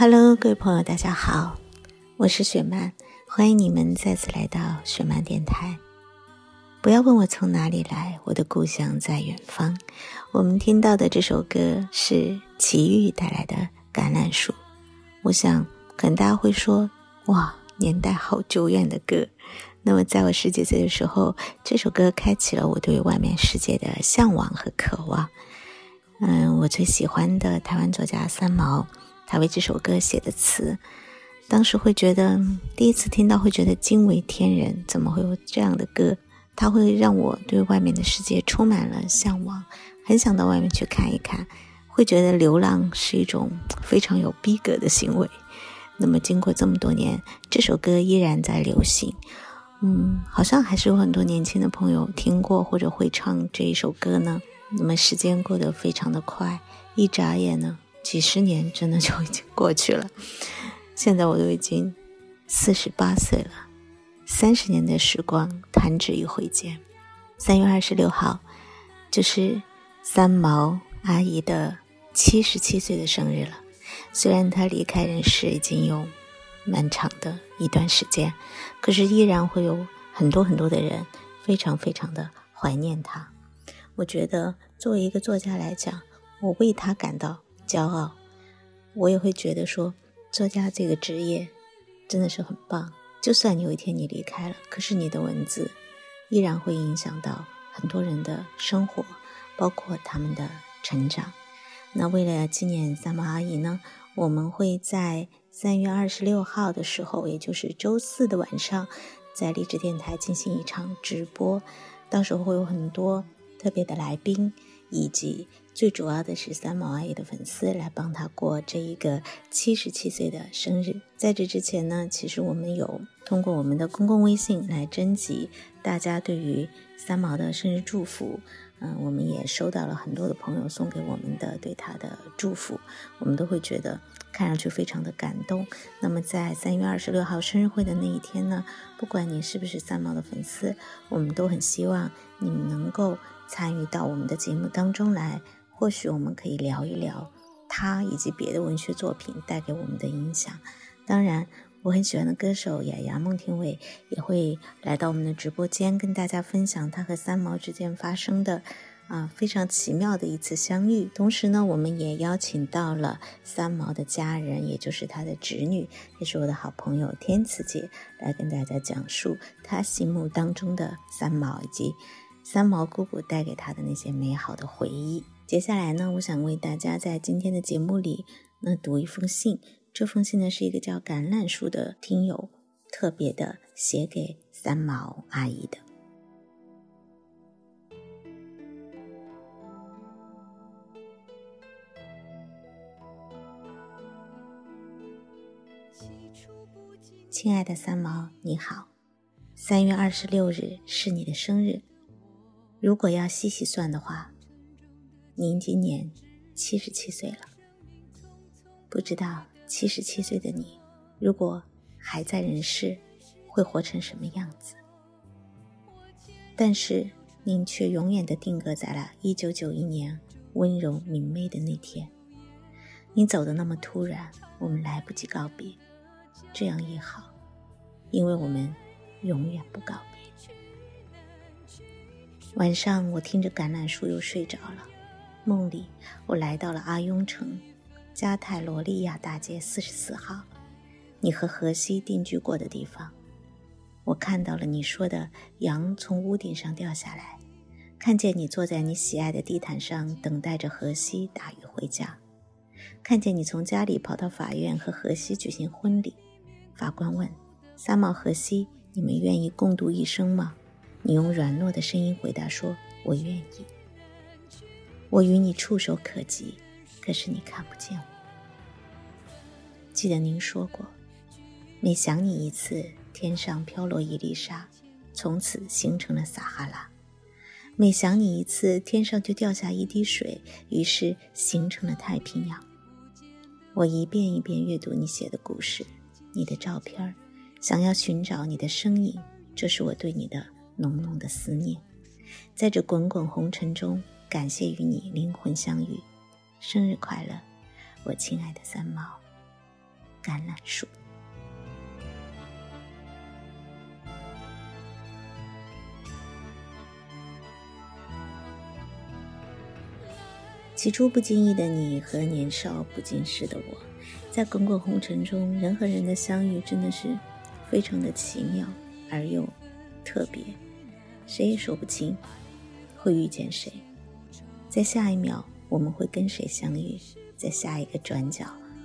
Hello，各位朋友，大家好，我是雪漫，欢迎你们再次来到雪漫电台。不要问我从哪里来，我的故乡在远方。我们听到的这首歌是齐豫带来的《橄榄树》。我想，可能大家会说，哇，年代好久远的歌。那么，在我十几岁的时候，这首歌开启了我对外面世界的向往和渴望。嗯，我最喜欢的台湾作家三毛。他为这首歌写的词，当时会觉得第一次听到会觉得惊为天人，怎么会有这样的歌？它会让我对外面的世界充满了向往，很想到外面去看一看，会觉得流浪是一种非常有逼格的行为。那么经过这么多年，这首歌依然在流行，嗯，好像还是有很多年轻的朋友听过或者会唱这一首歌呢。那么时间过得非常的快，一眨眼呢。几十年真的就已经过去了，现在我都已经四十八岁了，三十年的时光弹指一挥间。三月二十六号，就是三毛阿姨的七十七岁的生日了。虽然她离开人世已经有漫长的一段时间，可是依然会有很多很多的人非常非常的怀念她。我觉得作为一个作家来讲，我为她感到。骄傲，我也会觉得说，作家这个职业真的是很棒。就算有一天你离开了，可是你的文字依然会影响到很多人的生活，包括他们的成长。那为了纪念三毛阿姨呢，我们会在三月二十六号的时候，也就是周四的晚上，在励志电台进行一场直播，到时候会有很多特别的来宾。以及最主要的是三毛阿姨的粉丝来帮她过这一个七十七岁的生日。在这之前呢，其实我们有通过我们的公共微信来征集大家对于三毛的生日祝福。嗯，我们也收到了很多的朋友送给我们的对她的祝福，我们都会觉得看上去非常的感动。那么在三月二十六号生日会的那一天呢，不管你是不是三毛的粉丝，我们都很希望你们能够。参与到我们的节目当中来，或许我们可以聊一聊他以及别的文学作品带给我们的影响。当然，我很喜欢的歌手雅雅孟庭苇也会来到我们的直播间，跟大家分享他和三毛之间发生的啊非常奇妙的一次相遇。同时呢，我们也邀请到了三毛的家人，也就是他的侄女，也是我的好朋友天慈姐，来跟大家讲述他心目当中的三毛以及。三毛姑姑带给他的那些美好的回忆。接下来呢，我想为大家在今天的节目里，那读一封信。这封信呢，是一个叫橄榄树的听友特别的写给三毛阿姨的。亲爱的三毛，你好，三月二十六日是你的生日。如果要细细算的话，您今年七十七岁了。不知道七十七岁的你，如果还在人世，会活成什么样子。但是您却永远的定格在了1991年温柔明媚的那天。你走的那么突然，我们来不及告别，这样也好，因为我们永远不告别。晚上，我听着橄榄树又睡着了。梦里，我来到了阿雍城加泰罗利亚大街四十四号，你和荷西定居过的地方。我看到了你说的羊从屋顶上掉下来，看见你坐在你喜爱的地毯上等待着荷西打鱼回家，看见你从家里跑到法院和荷西举行婚礼。法官问：“三毛荷西，你们愿意共度一生吗？”你用软糯的声音回答说：“我愿意。”我与你触手可及，可是你看不见我。记得您说过，每想你一次，天上飘落一粒沙，从此形成了撒哈拉；每想你一次，天上就掉下一滴水，于是形成了太平洋。我一遍一遍阅读你写的故事，你的照片，想要寻找你的身影，这是我对你的浓浓的思念。在这滚滚红尘中。感谢与你灵魂相遇，生日快乐，我亲爱的三毛。橄榄树。起初不经意的你和年少不经事的我，在滚滚红尘中，人和人的相遇真的是非常的奇妙而又特别，谁也说不清会遇见谁。在下一秒，我们会跟谁相遇？在下一个转角，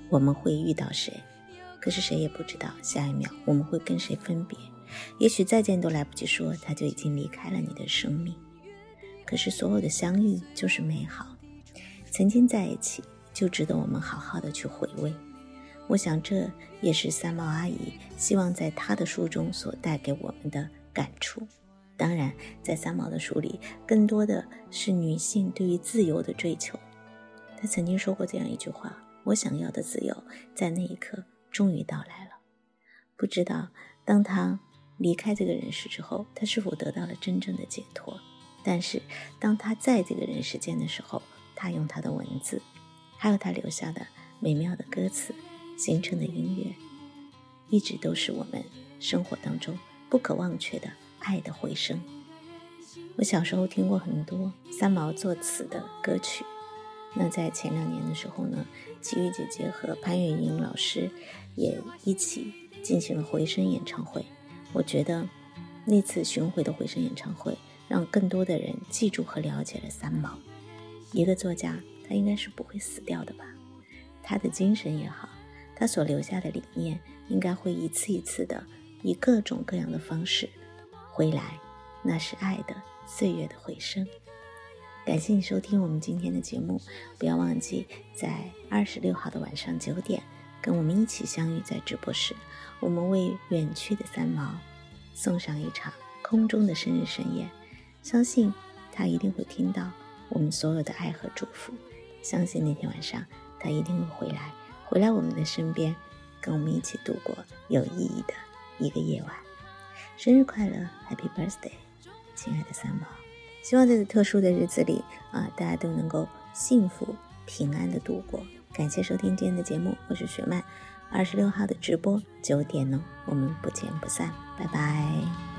我们会遇到谁？可是谁也不知道下一秒我们会跟谁分别。也许再见都来不及说，他就已经离开了你的生命。可是所有的相遇就是美好，曾经在一起就值得我们好好的去回味。我想这也是三毛阿姨希望在她的书中所带给我们的感触。当然，在三毛的书里，更多的是女性对于自由的追求。她曾经说过这样一句话：“我想要的自由，在那一刻终于到来了。”不知道当她离开这个人世之后，她是否得到了真正的解脱？但是当她在这个人世间的时候，她用她的文字，还有她留下的美妙的歌词形成的音乐，一直都是我们生活当中不可忘却的。爱的回声。我小时候听过很多三毛作词的歌曲。那在前两年的时候呢，齐豫姐姐和潘越云老师也一起进行了回声演唱会。我觉得那次巡回的回声演唱会，让更多的人记住和了解了三毛。一个作家，他应该是不会死掉的吧？他的精神也好，他所留下的理念，应该会一次一次的以各种各样的方式。回来，那是爱的岁月的回声。感谢你收听我们今天的节目，不要忘记在二十六号的晚上九点，跟我们一起相遇在直播室。我们为远去的三毛送上一场空中的生日盛宴，相信他一定会听到我们所有的爱和祝福。相信那天晚上他一定会回来，回来我们的身边，跟我们一起度过有意义的一个夜晚。生日快乐，Happy Birthday，亲爱的三毛！希望在这特殊的日子里啊，大家都能够幸福平安的度过。感谢收听今天的节目，我是雪曼。二十六号的直播九点呢，我们不见不散，拜拜。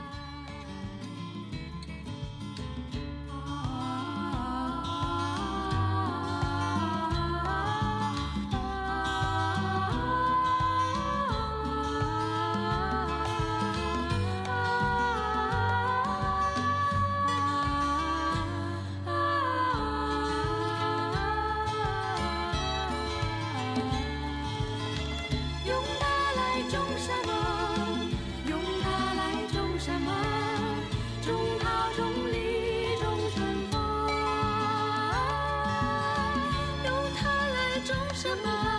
什么？